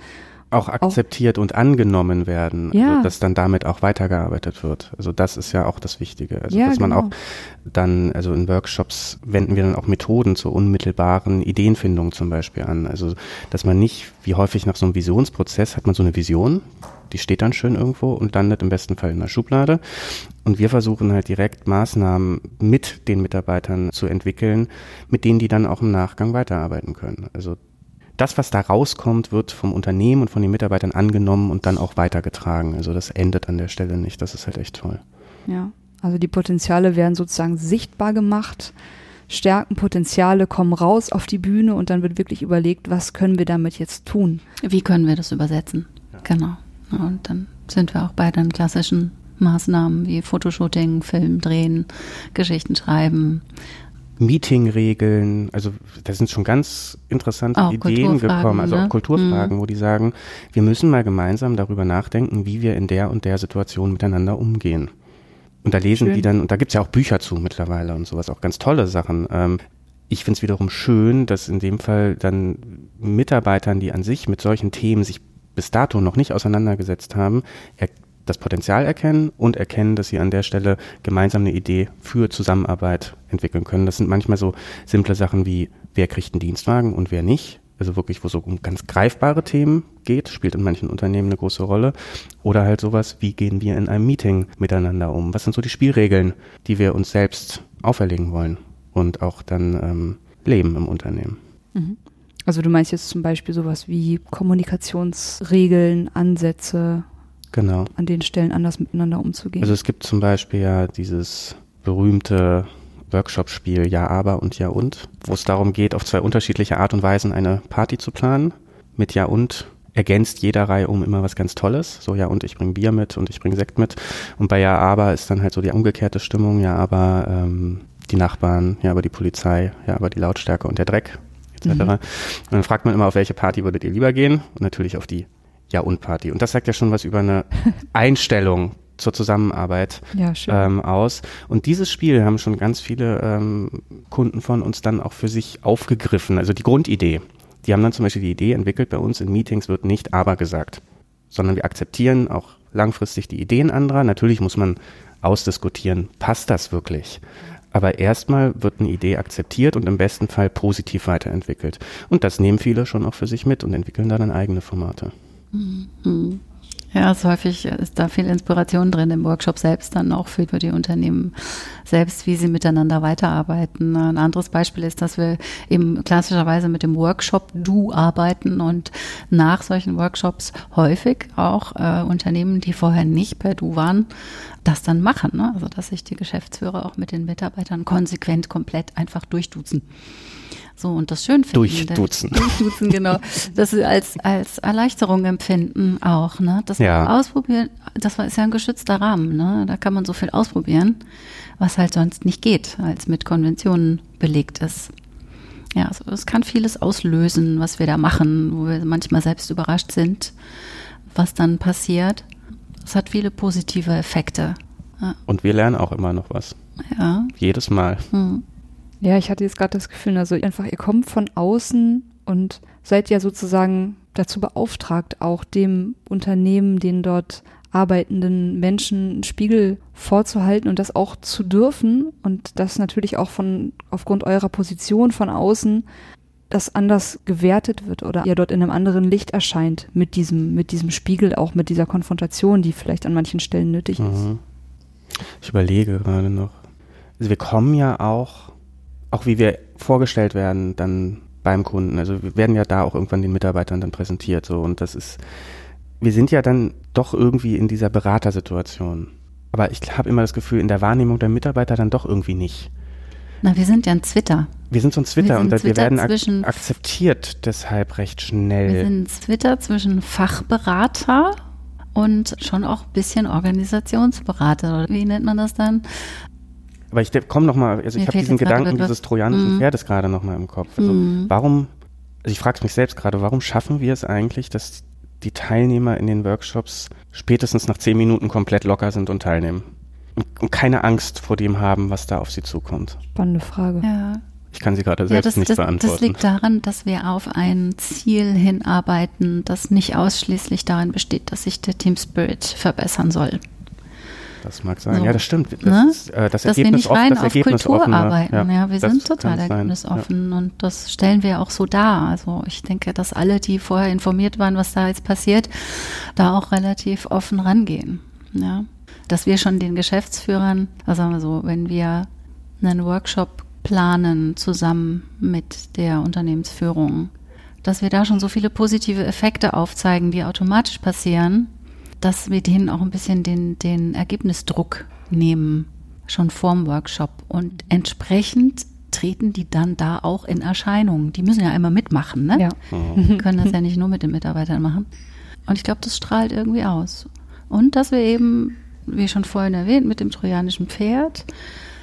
auch akzeptiert und angenommen werden, Ja. also, dass dann damit auch weitergearbeitet wird. Also das ist ja auch das Wichtige. Also Ja, dass man genau. auch dann, also in Workshops wenden wir dann auch Methoden zur unmittelbaren Ideenfindung zum Beispiel an. Also dass man nicht, wie häufig nach so einem Visionsprozess hat man so eine Vision, die steht dann schön irgendwo und landet im besten Fall in der Schublade. Und wir versuchen halt direkt Maßnahmen mit den Mitarbeitern zu entwickeln, mit denen die dann auch im Nachgang weiterarbeiten können. Also das, was da rauskommt, wird vom Unternehmen und von den Mitarbeitern angenommen und dann auch weitergetragen. Also das endet an der Stelle nicht. Das ist halt echt toll. Ja, also die Potenziale werden sozusagen sichtbar gemacht. Stärken, Potenziale kommen raus auf die Bühne und dann wird wirklich überlegt, was können wir damit jetzt tun. Wie können wir das übersetzen? Genau. Ja, Und dann sind wir auch bei den klassischen Maßnahmen wie Fotoshooting, Film drehen, Geschichten schreiben. Meetingregeln, also da sind schon ganz interessante Auch Ideen gekommen, also ne? auch Kulturfragen, wo die sagen, wir müssen mal gemeinsam darüber nachdenken, wie wir in der und der Situation miteinander umgehen. Und da lesen Schön. die dann, und da gibt's ja auch Bücher zu mittlerweile und sowas, auch ganz tolle Sachen. Ähm, ich finde es wiederum schön, dass in dem Fall dann Mitarbeitern, die an sich mit solchen Themen sich bis dato noch nicht auseinandergesetzt haben, das Potenzial erkennen und erkennen, dass sie an der Stelle gemeinsam eine Idee für Zusammenarbeit entwickeln können. Das sind manchmal so simple Sachen wie, wer kriegt einen Dienstwagen und wer nicht. Also wirklich, wo so um ganz greifbare Themen geht, spielt in manchen Unternehmen eine große Rolle. Oder halt sowas, wie gehen wir in einem Meeting miteinander um? Was sind so die Spielregeln, die wir uns selbst auferlegen wollen und auch dann ähm, leben im Unternehmen? Also du meinst jetzt zum Beispiel sowas wie Kommunikationsregeln, Ansätze, Genau. an den Stellen anders miteinander umzugehen. Also es gibt zum Beispiel ja dieses berühmte Workshop-Spiel Ja, aber und Ja und, wo es darum geht, auf zwei unterschiedliche Art und Weisen eine Party zu planen. Mit Ja und ergänzt jeder Reihe um immer was ganz Tolles. So Ja und ich bringe Bier mit und ich bringe Sekt mit. Und bei Ja, aber ist dann halt so die umgekehrte Stimmung. Ja, aber ähm, die Nachbarn, ja, aber die Polizei, ja, aber die Lautstärke und der Dreck etc. Mhm. Und dann fragt man immer, auf welche Party würdet ihr lieber gehen? Und natürlich auf die Ja und Party. Und das sagt ja schon was über eine [laughs] Einstellung zur Zusammenarbeit ja, ähm, aus. Und dieses Spiel haben schon ganz viele ähm, Kunden von uns dann auch für sich aufgegriffen. Also die Grundidee. Die haben dann zum Beispiel die Idee entwickelt, bei uns in Meetings wird nicht aber gesagt, sondern wir akzeptieren auch langfristig die Ideen anderer. Natürlich muss man ausdiskutieren, passt das wirklich? Aber erstmal wird eine Idee akzeptiert und im besten Fall positiv weiterentwickelt. Und das nehmen viele schon auch für sich mit und entwickeln dann eigene Formate. Mhm. Ja, es häufig ist da viel Inspiration drin im Workshop selbst dann auch für die Unternehmen selbst, wie sie miteinander weiterarbeiten. Ein anderes Beispiel ist, dass wir eben klassischerweise mit dem Workshop Du arbeiten und nach solchen Workshops häufig auch äh, Unternehmen, die vorher nicht per Du waren, das dann machen. Ne? Also dass sich die Geschäftsführer auch mit den Mitarbeitern konsequent komplett einfach durchduzen. So, und das schön finden. Durchduzen. Durchduzen, genau. Das sie als, als Erleichterung empfinden auch, ne? Das Ja. Ausprobieren, das ist ja ein geschützter Rahmen, ne? Da kann man so viel ausprobieren, was halt sonst nicht geht, als mit Konventionen belegt ist. Ja, also es kann vieles auslösen, was wir da machen, wo wir manchmal selbst überrascht sind, was dann passiert. Es hat viele positive Effekte. Und wir lernen auch immer noch was. Ja. Jedes Mal. Hm. Ja, ich hatte jetzt gerade das Gefühl, also einfach, ihr kommt von außen und seid ja sozusagen dazu beauftragt, auch dem Unternehmen, den dort arbeitenden Menschen einen Spiegel vorzuhalten und das auch zu dürfen und das natürlich auch von aufgrund eurer Position von außen das anders gewertet wird oder ihr dort in einem anderen Licht erscheint mit diesem mit diesem Spiegel auch mit dieser Konfrontation, die vielleicht an manchen Stellen nötig ist. Mhm. Ich überlege gerade noch. Also wir kommen ja auch auch wie wir vorgestellt werden dann beim Kunden. Also wir werden ja da auch irgendwann den Mitarbeitern dann präsentiert so und das ist wir sind ja dann doch irgendwie in dieser Beratersituation. Aber ich habe immer das Gefühl, in der Wahrnehmung der Mitarbeiter dann doch irgendwie nicht. Na, wir sind ja ein Twitter. Wir sind so ein Twitter wir und Twitter wir werden ak akzeptiert deshalb recht schnell. Wir sind ein Twitter zwischen Fachberater und schon auch ein bisschen Organisationsberater. Oder wie nennt man das dann? Aber ich komme nochmal, also Mir ich habe diesen Gedanken dieses trojanischen mm. Pferdes gerade nochmal im Kopf. Also mm. warum, also ich frage mich selbst gerade, warum schaffen wir es eigentlich, dass die Teilnehmer in den Workshops spätestens nach zehn Minuten komplett locker sind und teilnehmen. Und keine Angst vor dem haben, was da auf sie zukommt. Spannende Frage. Ja. Ich kann sie gerade selbst ja, das, nicht das, beantworten. Das liegt daran, dass wir auf ein Ziel hinarbeiten, das nicht ausschließlich darin besteht, dass sich der Team Spirit verbessern soll. Das mag sein. So. Ja, das stimmt. Das, ne? ist, äh, das dass Ergebnis wir nicht rein auf Kultur arbeiten. Ja, ja wir sind total ergebnisoffen ja. und das stellen wir auch so dar. Also ich denke, dass alle, die vorher informiert waren, was da jetzt passiert, da auch relativ offen rangehen. Ja. Dass wir schon den Geschäftsführern, also sagen wir so, wenn wir einen Workshop planen zusammen mit der Unternehmensführung, dass wir da schon so viele positive Effekte aufzeigen, die automatisch passieren, dass wir denen auch ein bisschen den, den Ergebnisdruck nehmen, schon vorm Workshop. Und entsprechend treten die dann da auch in Erscheinung. Die müssen ja einmal mitmachen, ne? Ja. Die können das ja nicht nur mit den Mitarbeitern machen. Und ich glaube, das strahlt irgendwie aus. Und dass wir eben, wie schon vorhin erwähnt, mit dem trojanischen Pferd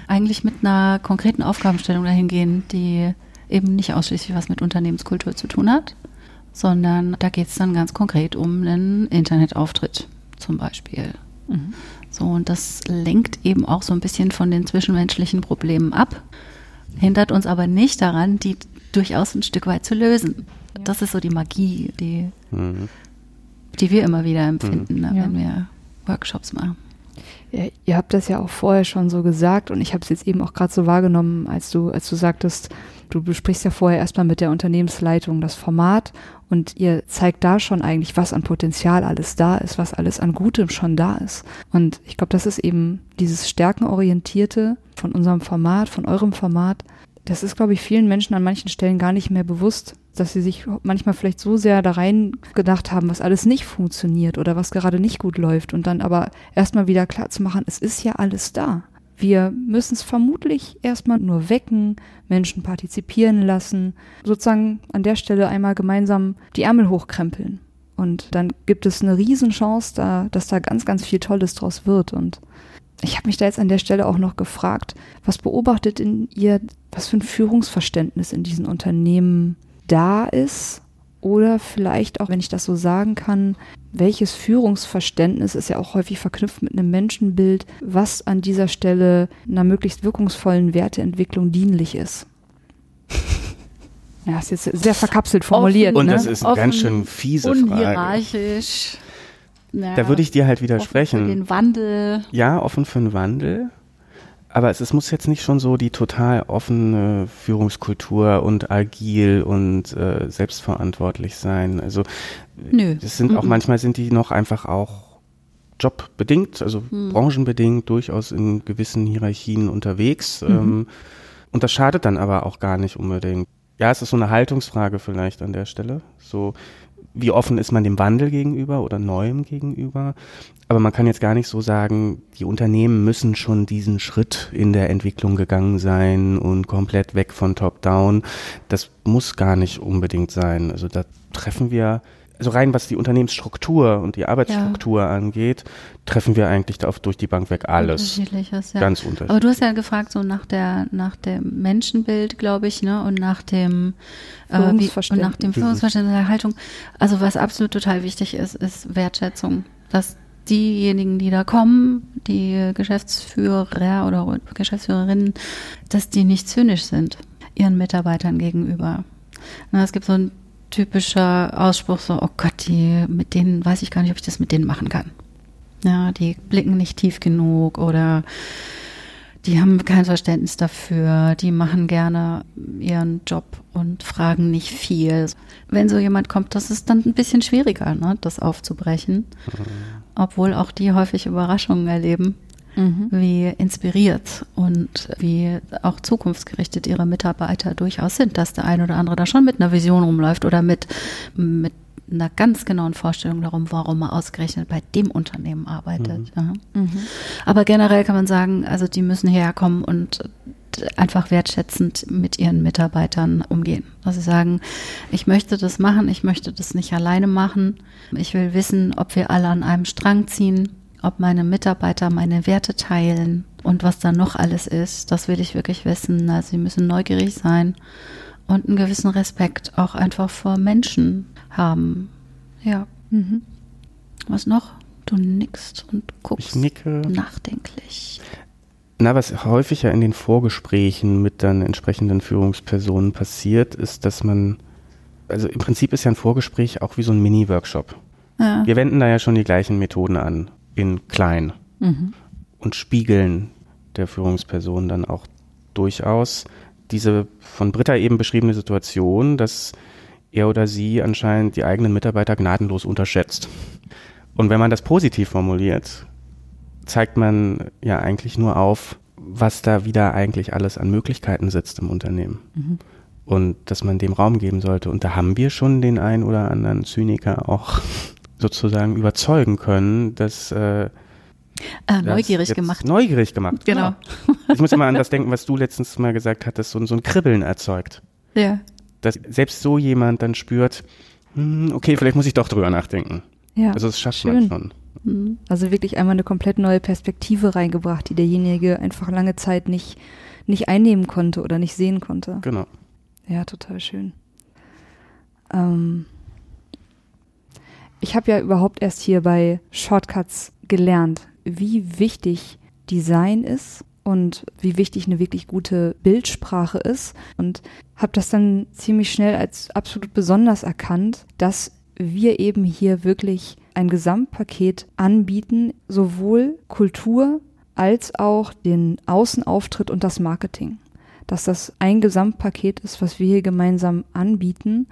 eigentlich mit einer konkreten Aufgabenstellung dahin gehen, die eben nicht ausschließlich was mit Unternehmenskultur zu tun hat, sondern da geht es dann ganz konkret um einen Internetauftritt zum Beispiel. Mhm. So, und das lenkt eben auch so ein bisschen von den zwischenmenschlichen Problemen ab, hindert uns aber nicht daran, die durchaus ein Stück weit zu lösen. Ja. Das ist so die Magie, die, mhm. die wir immer wieder empfinden, mhm. ne, wenn wir Workshops machen. Ja, ihr habt das ja auch vorher schon so gesagt und ich habe es jetzt eben auch gerade so wahrgenommen, als du, als du sagtest, du besprichst ja vorher erstmal mit der Unternehmensleitung das Format und ihr zeigt da schon eigentlich, was an Potenzial alles da ist, was alles an Gutem schon da ist. Und ich glaube, das ist eben dieses Stärkenorientierte von unserem Format, von eurem Format. Das ist, glaube ich, vielen Menschen an manchen Stellen gar nicht mehr bewusst, dass sie sich manchmal vielleicht so sehr da rein gedacht haben, was alles nicht funktioniert oder was gerade nicht gut läuft und dann aber erstmal wieder klar zu machen, es ist ja alles da. Wir müssen es vermutlich erstmal nur wecken, Menschen partizipieren lassen, sozusagen an der Stelle einmal gemeinsam die Ärmel hochkrempeln. Und dann gibt es eine Riesenchance, da, dass da ganz, ganz viel Tolles draus wird. Und ich habe mich da jetzt an der Stelle auch noch gefragt, was beobachtet in ihr, was für ein Führungsverständnis in diesen Unternehmen da ist oder vielleicht auch, wenn ich das so sagen kann, welches Führungsverständnis ist ja auch häufig verknüpft mit einem Menschenbild, was an dieser Stelle einer möglichst wirkungsvollen Werteentwicklung dienlich ist. [laughs] Ja, ist jetzt sehr verkapselt formuliert. Und ne? das ist eine ganz schön fiese unhierarchisch. Frage. Ja, da würde ich dir halt widersprechen. Offen für den Wandel. Ja, offen für den Wandel. Aber es, es, muss jetzt nicht schon so die total offene Führungskultur und agil und äh, selbstverantwortlich sein. Also Nö. das sind auch mhm. manchmal sind die noch einfach auch jobbedingt, also mhm. branchenbedingt durchaus in gewissen Hierarchien unterwegs. Mhm. Ähm, und das schadet dann aber auch gar nicht unbedingt. Ja, es ist so eine Haltungsfrage vielleicht an der Stelle. So, wie offen ist man dem Wandel gegenüber oder Neuem gegenüber? Aber man kann jetzt gar nicht so sagen, die Unternehmen müssen schon diesen Schritt in der Entwicklung gegangen sein und komplett weg von Top-Down. Das muss gar nicht unbedingt sein. Also da treffen wir, also rein was die Unternehmensstruktur und die Arbeitsstruktur ja. angeht, treffen wir eigentlich da auf, durch die Bank weg alles. Unterschiedliches, ja. Ganz unterschiedlich. Aber du hast ja gefragt, so nach der, nach dem Menschenbild, glaube ich, ne, und nach dem, äh, wie, und nach dem Führungsverständnis der Haltung. Also was absolut total wichtig ist, ist Wertschätzung. Dass diejenigen, die da kommen, die Geschäftsführer oder Geschäftsführerinnen, dass die nicht zynisch sind ihren Mitarbeitern gegenüber, Na, es gibt so ein typischer Ausspruch, so, oh Gott, die, mit denen weiß ich gar nicht, ob ich das mit denen machen kann. Ja, die blicken nicht tief genug oder die haben kein Verständnis dafür, die machen gerne ihren Job und fragen nicht viel. Wenn so jemand kommt, das ist dann ein bisschen schwieriger, ne, das aufzubrechen. Obwohl auch die häufig Überraschungen erleben, mhm. wie inspiriert und wie auch zukunftsgerichtet ihre Mitarbeiter durchaus sind, dass der ein oder andere da schon mit einer Vision rumläuft oder mit, mit einer ganz genauen Vorstellung darum, warum man ausgerechnet bei dem Unternehmen arbeitet. Mhm. Ja. Mhm. Aber generell kann man sagen, also die müssen herkommen und einfach wertschätzend mit ihren Mitarbeitern umgehen. Also sagen, ich möchte das machen, ich möchte das nicht alleine machen. Ich will wissen, ob wir alle an einem Strang ziehen, ob meine Mitarbeiter meine Werte teilen und was da noch alles ist. Das will ich wirklich wissen. Also sie müssen neugierig sein und einen gewissen Respekt auch einfach vor Menschen haben. Ja. Mhm. Was noch? Du nickst und guckst ich nicke. nachdenklich. Na, was häufiger in den Vorgesprächen mit dann entsprechenden Führungspersonen passiert, ist, dass man, also im Prinzip ist ja ein Vorgespräch auch wie so ein Mini-Workshop. Ja. Wir wenden da ja schon die gleichen Methoden an, in klein. Mhm. Und spiegeln der Führungsperson dann auch durchaus diese von Britta eben beschriebene Situation, dass er oder sie anscheinend die eigenen Mitarbeiter gnadenlos unterschätzt. Und wenn man das positiv formuliert, zeigt man ja eigentlich nur auf, was da wieder eigentlich alles an Möglichkeiten sitzt im Unternehmen. Mhm. Und dass man dem Raum geben sollte. Und da haben wir schon den einen oder anderen Zyniker auch [laughs] sozusagen überzeugen können, dass äh, äh, neugierig gemacht. Neugierig gemacht. Genau. Ja. Ich muss immer an das denken, was du letztens mal gesagt hattest, so, so ein Kribbeln erzeugt. Ja dass selbst so jemand dann spürt, hm, okay, vielleicht muss ich doch drüber nachdenken. Ja, also das schafft schön. man schon. Mhm. Also wirklich einmal eine komplett neue Perspektive reingebracht, die derjenige einfach lange Zeit nicht, nicht einnehmen konnte oder nicht sehen konnte. Genau. Ja, total schön. Ähm ich habe ja überhaupt erst hier bei Shortcuts gelernt, wie wichtig Design ist und wie wichtig eine wirklich gute Bildsprache ist und habe das dann ziemlich schnell als absolut besonders erkannt, dass wir eben hier wirklich ein Gesamtpaket anbieten, sowohl Kultur als auch den Außenauftritt und das Marketing. Dass das ein Gesamtpaket ist, was wir hier gemeinsam anbieten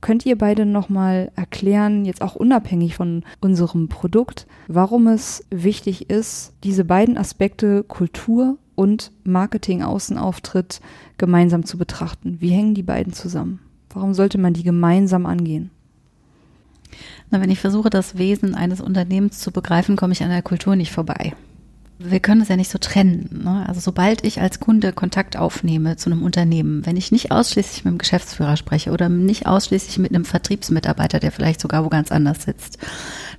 Könnt ihr beide nochmal erklären, jetzt auch unabhängig von unserem Produkt, warum es wichtig ist, diese beiden Aspekte Kultur und Marketing-Außenauftritt gemeinsam zu betrachten? Wie hängen die beiden zusammen? Warum sollte man die gemeinsam angehen? Na, wenn ich versuche, das Wesen eines Unternehmens zu begreifen, komme ich an der Kultur nicht vorbei wir können es ja nicht so trennen. Ne? Also sobald ich als Kunde Kontakt aufnehme zu einem Unternehmen, wenn ich nicht ausschließlich mit dem Geschäftsführer spreche oder nicht ausschließlich mit einem Vertriebsmitarbeiter, der vielleicht sogar wo ganz anders sitzt,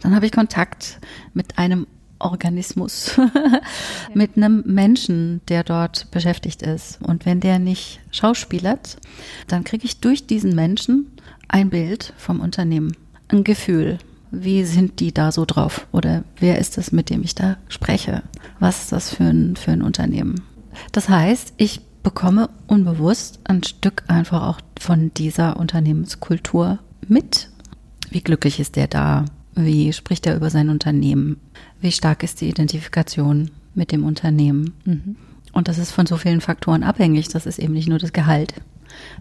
dann habe ich Kontakt mit einem Organismus, [laughs] mit einem Menschen, der dort beschäftigt ist. Und wenn der nicht schauspielert, dann kriege ich durch diesen Menschen ein Bild vom Unternehmen, ein Gefühl, wie sind die da so drauf? Oder wer ist es, mit dem ich da spreche? Was ist das für ein, für ein Unternehmen? Das heißt, ich bekomme unbewusst ein Stück einfach auch von dieser Unternehmenskultur mit. Wie glücklich ist der da? Wie spricht er über sein Unternehmen? Wie stark ist die Identifikation mit dem Unternehmen? Mhm. Und das ist von so vielen Faktoren abhängig. Das ist eben nicht nur das Gehalt,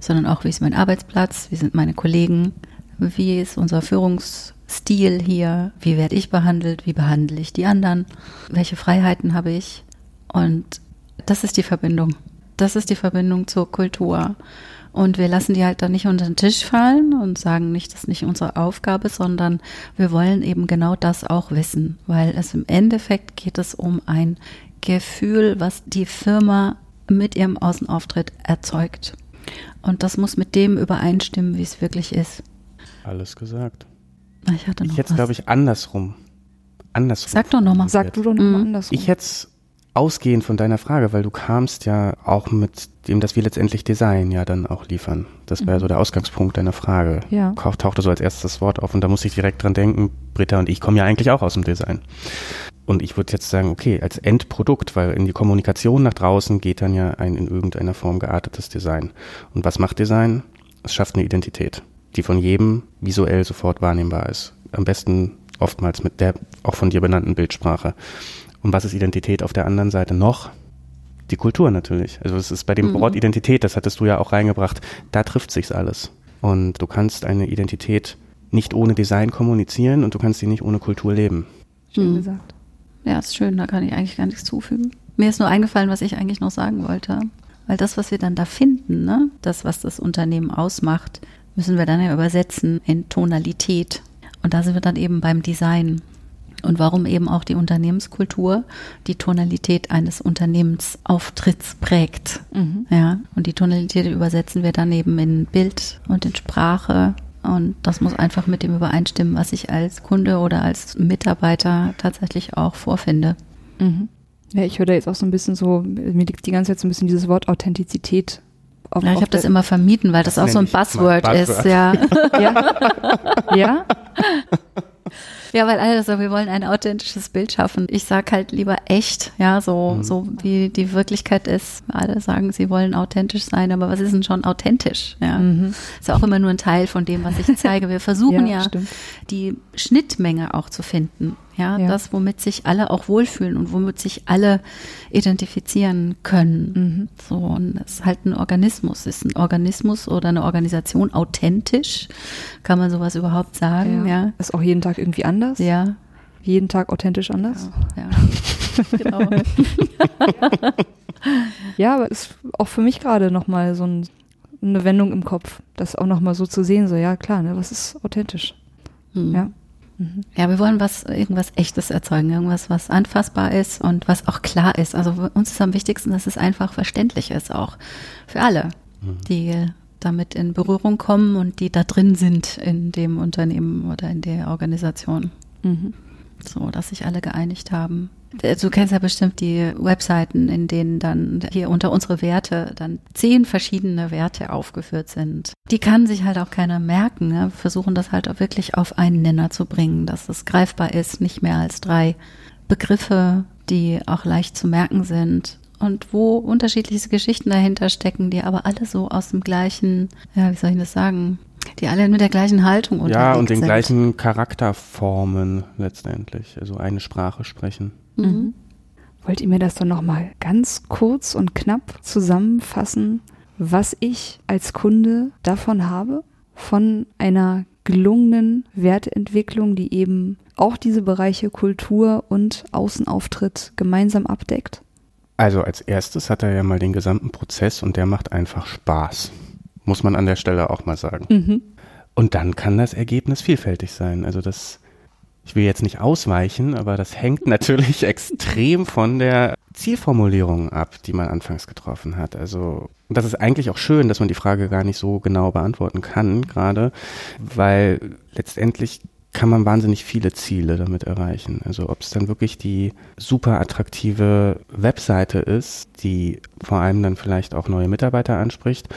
sondern auch, wie ist mein Arbeitsplatz? Wie sind meine Kollegen? Wie ist unser Führungs Stil hier, wie werde ich behandelt, wie behandle ich die anderen, welche Freiheiten habe ich. Und das ist die Verbindung. Das ist die Verbindung zur Kultur. Und wir lassen die halt dann nicht unter den Tisch fallen und sagen nicht, das ist nicht unsere Aufgabe, sondern wir wollen eben genau das auch wissen, weil es im Endeffekt geht es um ein Gefühl, was die Firma mit ihrem Außenauftritt erzeugt. Und das muss mit dem übereinstimmen, wie es wirklich ist. Alles gesagt. Ich hatte noch ich hätte glaube ich, andersrum. andersrum. Sag doch nochmal. Sag du doch nochmal mhm. andersrum. Ich hätte es ausgehend von deiner Frage, weil du kamst ja auch mit dem, dass wir letztendlich Design ja dann auch liefern. Das wäre mhm. so der Ausgangspunkt deiner Frage. Ja. Tauchte so als erstes das Wort auf und da musste ich direkt dran denken, Britta und ich kommen ja eigentlich auch aus dem Design. Und ich würde jetzt sagen, okay, als Endprodukt, weil in die Kommunikation nach draußen geht dann ja ein in irgendeiner Form geartetes Design. Und was macht Design? Es schafft eine Identität, die von jedem visuell sofort wahrnehmbar ist. Am besten oftmals mit der auch von dir benannten Bildsprache. Und was ist Identität auf der anderen Seite noch? Die Kultur natürlich. Also es ist bei dem mhm. Wort Identität, das hattest du ja auch reingebracht, da trifft sich's alles. Und du kannst eine Identität nicht ohne Design kommunizieren und du kannst sie nicht ohne Kultur leben. Schön mhm. gesagt. Ja, ist schön, da kann ich eigentlich gar nichts zufügen. Mir ist nur eingefallen, was ich eigentlich noch sagen wollte. Weil das, was wir dann da finden, ne, das, was das Unternehmen ausmacht, müssen wir dann ja übersetzen in Tonalität. Und da sind wir dann eben beim Design. Und warum eben auch die Unternehmenskultur die Tonalität eines Unternehmensauftritts prägt. Mhm. Ja, und die Tonalität übersetzen wir dann eben in Bild und in Sprache. Und das muss einfach mit dem übereinstimmen, was ich als Kunde oder als Mitarbeiter tatsächlich auch vorfinde. Mhm. Ja, ich höre da jetzt auch so ein bisschen so, mir liegt die ganze Zeit so ein bisschen dieses Wort Authentizität auf, ja, ich habe das immer vermieden, weil das, das auch so ein Buzzword, Buzzword, ist, ja. [laughs] ja. ja. Ja, weil alle so, wir wollen ein authentisches Bild schaffen. Ich sag halt lieber echt, ja, so, mhm. so wie die Wirklichkeit ist. Alle sagen, sie wollen authentisch sein, aber was ist denn schon authentisch? Ja, mhm. ist ja auch immer nur ein Teil von dem, was ich zeige. Wir [laughs] versuchen ja, ja die Schnittmenge auch zu finden. Ja, ja, das, womit sich alle auch wohlfühlen und womit sich alle identifizieren können. Mhm. So, und es ist halt ein Organismus. Ist ein Organismus oder eine Organisation authentisch? Kann man sowas überhaupt sagen? Ja. ja. Ist auch jeden Tag irgendwie anders? Ja. Jeden Tag authentisch anders? Ja, ja. [laughs] genau. [laughs] ja, aber ist auch für mich gerade nochmal so ein, eine Wendung im Kopf, das auch nochmal so zu sehen, so, ja klar, ne, was ist authentisch? Mhm. Ja. Mhm. Ja, wir wollen was, irgendwas Echtes erzeugen, irgendwas, was anfassbar ist und was auch klar ist. Also uns ist am wichtigsten, dass es einfach verständlich ist, auch für alle, mhm. die damit in Berührung kommen und die da drin sind in dem Unternehmen oder in der Organisation. Mhm. So, dass sich alle geeinigt haben. Äh, du kennst ja bestimmt die Webseiten, in denen dann hier unter unsere Werte dann zehn verschiedene Werte aufgeführt sind. Die kann sich halt auch keiner merken. Ne? Versuchen das halt auch wirklich auf einen Nenner zu bringen, dass es greifbar ist, nicht mehr als drei Begriffe, die auch leicht zu merken sind und wo unterschiedliche Geschichten dahinter stecken, die aber alle so aus dem gleichen, ja, wie soll ich das sagen, die alle mit der gleichen Haltung unterwegs Ja, und den sind. gleichen Charakterformen letztendlich, also eine Sprache sprechen. Mhm. mhm. Wollt ihr mir das doch nochmal ganz kurz und knapp zusammenfassen, was ich als Kunde davon habe? Von einer gelungenen Werteentwicklung, die eben auch diese Bereiche Kultur und Außenauftritt gemeinsam abdeckt? Also als erstes hat er ja mal den gesamten Prozess und der macht einfach Spaß. Muss man an der Stelle auch mal sagen. Mhm. Und dann kann das Ergebnis vielfältig sein. Also das, ich will jetzt nicht ausweichen, aber das hängt [laughs] natürlich extrem von der Zielformulierung ab, die man anfangs getroffen hat. Also, das ist eigentlich auch schön, dass man die Frage gar nicht so genau beantworten kann, gerade, weil letztendlich kann man wahnsinnig viele Ziele damit erreichen. Also ob es dann wirklich die super attraktive Webseite ist, die vor allem dann vielleicht auch neue Mitarbeiter anspricht,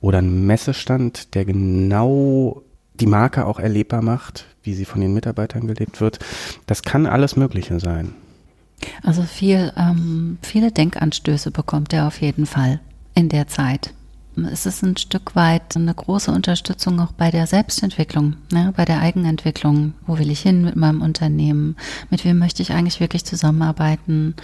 oder ein Messestand, der genau die Marke auch erlebbar macht, wie sie von den Mitarbeitern gelebt wird. Das kann alles Mögliche sein. Also viel, ähm, viele Denkanstöße bekommt er auf jeden Fall in der Zeit es ist ein Stück weit eine große Unterstützung auch bei der Selbstentwicklung, ne, bei der Eigenentwicklung. Wo will ich hin mit meinem Unternehmen? Mit wem möchte ich eigentlich wirklich zusammenarbeiten?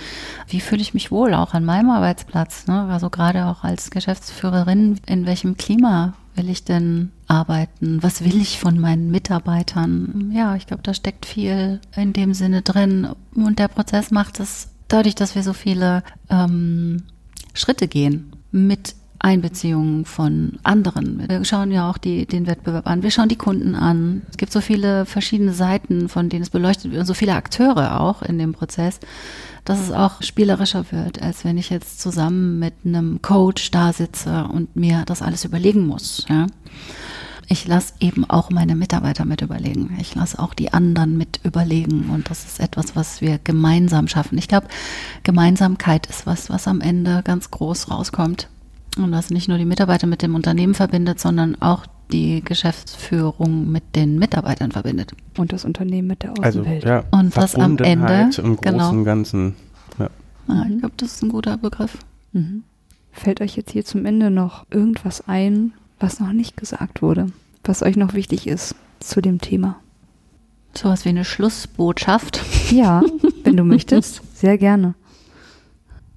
Wie fühle ich mich wohl auch an meinem Arbeitsplatz? Ne? Also gerade auch als Geschäftsführerin, in welchem Klima will ich denn arbeiten? Was will ich von meinen Mitarbeitern? Ja, ich glaube, da steckt viel in dem Sinne drin. Und der Prozess macht es dadurch, dass wir so viele ähm, Schritte gehen mit Einbeziehung von anderen. Wir schauen ja auch die, den Wettbewerb an, wir schauen die Kunden an. Es gibt so viele verschiedene Seiten, von denen es beleuchtet wird und so viele Akteure auch in dem Prozess, dass es auch spielerischer wird, als wenn ich jetzt zusammen mit einem Coach da sitze und mir das alles überlegen muss. Ja. Ich lasse eben auch meine Mitarbeiter mit überlegen. Ich lasse auch die anderen mit überlegen. Und das ist etwas, was wir gemeinsam schaffen. Ich glaube, Gemeinsamkeit ist was, was am Ende ganz groß rauskommt und das nicht nur die Mitarbeiter mit dem Unternehmen verbindet, sondern auch die Geschäftsführung mit den Mitarbeitern verbindet. Und das Unternehmen mit der also, Außenwelt. Also, ja, und das am Ende im großen genau. Ganzen. Ja. ja ich glaube, das ist ein guter Begriff. Mhm. Fällt euch jetzt hier zum Ende noch irgendwas ein, was noch nicht gesagt wurde, was euch noch wichtig ist zu dem Thema? Sowas wie eine Schlussbotschaft. Ja, wenn du [laughs] möchtest, sehr gerne.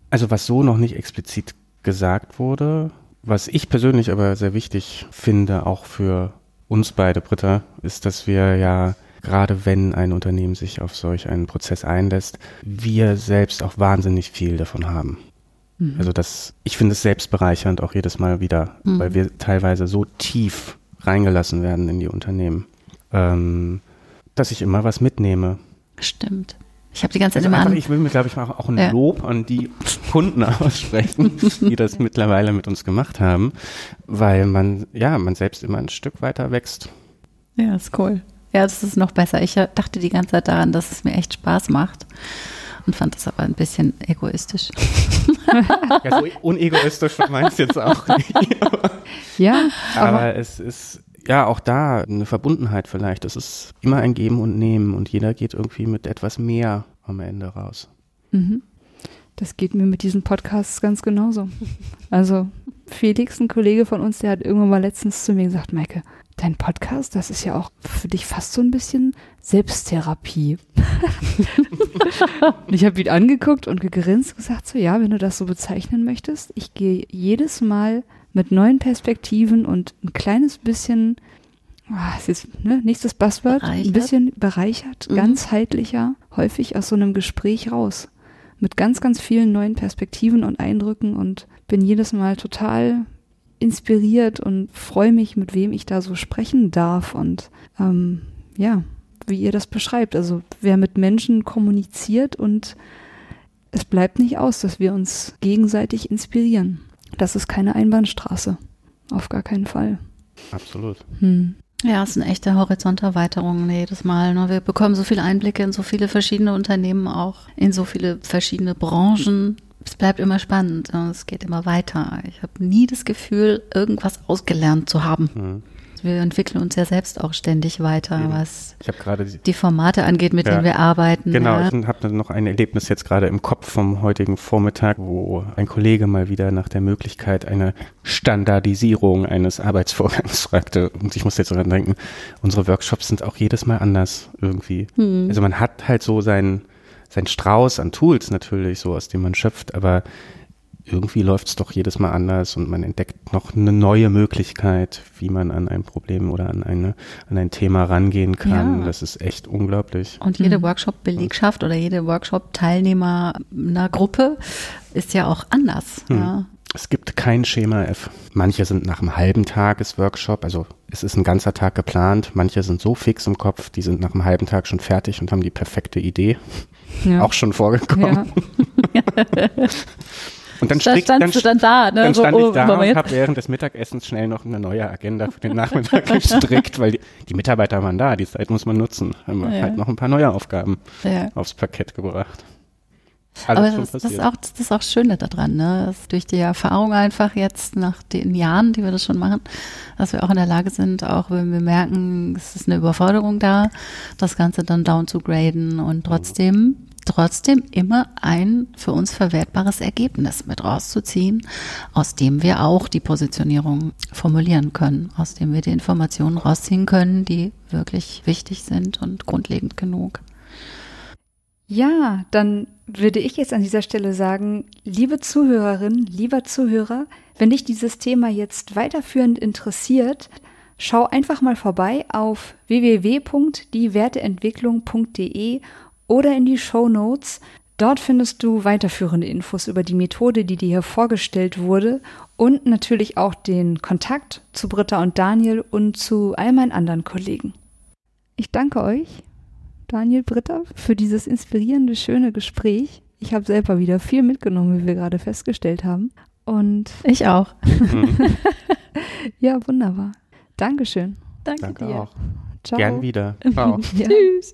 Also was so noch nicht explizit gesagt wurde, was ich persönlich aber sehr wichtig finde, auch für uns beide, Britta, ist, dass wir ja gerade wenn ein Unternehmen sich auf solch einen Prozess einlässt, wir selbst auch wahnsinnig viel davon haben. Mhm. Also das, ich finde es selbstbereichernd auch jedes Mal wieder, mhm. weil wir teilweise so tief reingelassen werden in die Unternehmen, ähm, dass ich immer was mitnehme. Stimmt. Ich habe die ganze Zeit also immer einfach, an. Ich will mir, glaube ich, auch ein ja. Lob an die Kunden [laughs] aussprechen, die das mittlerweile mit uns gemacht haben, weil man, ja, man selbst immer ein Stück weiter wächst. Ja, ist cool. Ja, das ist noch besser. Ich dachte die ganze Zeit daran, dass es mir echt Spaß macht und fand das aber ein bisschen egoistisch. [laughs] ja, so unegoistisch meinst du jetzt auch nicht. ja, aber, aber es ist ja auch da eine Verbundenheit vielleicht. Es ist immer ein Geben und Nehmen und jeder geht irgendwie mit etwas mehr am Ende raus. Mhm. Das geht mir mit diesen Podcasts ganz genauso. Also Felix, ein Kollege von uns, der hat irgendwann mal letztens zu mir gesagt, Maike, dein Podcast, das ist ja auch für dich fast so ein bisschen Selbsttherapie. und [laughs] ich habe ihn angeguckt und gegrinst und gesagt, so ja, wenn du das so bezeichnen möchtest, ich gehe jedes Mal mit neuen Perspektiven und ein kleines bisschen, oh, es ist ne, nächstes Buzzword, bereichert. ein bisschen bereichert, mhm. ganzheitlicher, häufig aus so einem Gespräch raus. Mit ganz, ganz vielen neuen Perspektiven und Eindrücken und bin jedes Mal total inspiriert und freue mich, mit wem ich da so sprechen darf und ähm, ja, wie ihr das beschreibt. Also wer mit Menschen kommuniziert und es bleibt nicht aus, dass wir uns gegenseitig inspirieren. Das ist keine Einbahnstraße. Auf gar keinen Fall. Absolut. Hm. Ja, es ist eine echte Horizonterweiterung jedes Mal. Ne? Wir bekommen so viele Einblicke in so viele verschiedene Unternehmen auch, in so viele verschiedene Branchen es bleibt immer spannend. Es geht immer weiter. Ich habe nie das Gefühl, irgendwas ausgelernt zu haben. Mhm. Wir entwickeln uns ja selbst auch ständig weiter, mhm. was die, die, Formate angeht, mit ja, denen wir arbeiten. Genau, ja. ich habe noch ein Erlebnis jetzt gerade im Kopf vom heutigen Vormittag, wo ein Kollege mal wieder nach der Möglichkeit einer Standardisierung eines Arbeitsvorgangs [laughs] fragte. Und ich muss jetzt daran denken, unsere Workshops sind auch jedes Mal anders irgendwie. Mhm. Also man hat halt so seinen sein Strauß an Tools natürlich, so aus dem man schöpft, aber irgendwie läuft es doch jedes Mal anders und man entdeckt noch eine neue Möglichkeit, wie man an ein Problem oder an, eine, an ein Thema rangehen kann. Ja. Das ist echt unglaublich. Und jede mhm. Workshop-Belegschaft oder jede Workshop-Teilnehmer einer Gruppe ist ja auch anders. Hm. Ja. Es gibt kein Schema F. Manche sind nach einem halben Tagesworkshop, also es ist ein ganzer Tag geplant. Manche sind so fix im Kopf, die sind nach einem halben Tag schon fertig und haben die perfekte Idee. Ja. Auch schon vorgekommen. Ja. [laughs] [laughs] Und dann, strick, dann, du dann da, ne? Dann stand so, ich da und habe während des Mittagessens schnell noch eine neue Agenda für den Nachmittag [laughs] gestrickt, weil die, die, Mitarbeiter waren da, die Zeit muss man nutzen. Haben wir ja. halt noch ein paar neue Aufgaben ja. aufs Parkett gebracht. Alles Aber das, das, ist auch, das ist auch Schöne daran, ne? Dass durch die Erfahrung einfach jetzt nach den Jahren, die wir das schon machen, dass wir auch in der Lage sind, auch wenn wir merken, es ist eine Überforderung da, das Ganze dann down zu graden und trotzdem, trotzdem immer ein für uns verwertbares Ergebnis mit rauszuziehen, aus dem wir auch die Positionierung formulieren können, aus dem wir die Informationen rausziehen können, die wirklich wichtig sind und grundlegend genug. Ja, dann würde ich jetzt an dieser Stelle sagen, liebe Zuhörerin, lieber Zuhörer, wenn dich dieses Thema jetzt weiterführend interessiert, schau einfach mal vorbei auf www.diewerteentwicklung.de oder in die Show Notes. Dort findest du weiterführende Infos über die Methode, die dir hier vorgestellt wurde und natürlich auch den Kontakt zu Britta und Daniel und zu all meinen anderen Kollegen. Ich danke euch Daniel Britta, für dieses inspirierende, schöne Gespräch. Ich habe selber wieder viel mitgenommen, wie wir gerade festgestellt haben. Und ich auch. [laughs] ja, wunderbar. Dankeschön. Danke, Danke dir. auch. Ciao. Gern wieder. [laughs] Ciao. ja. Tschüss.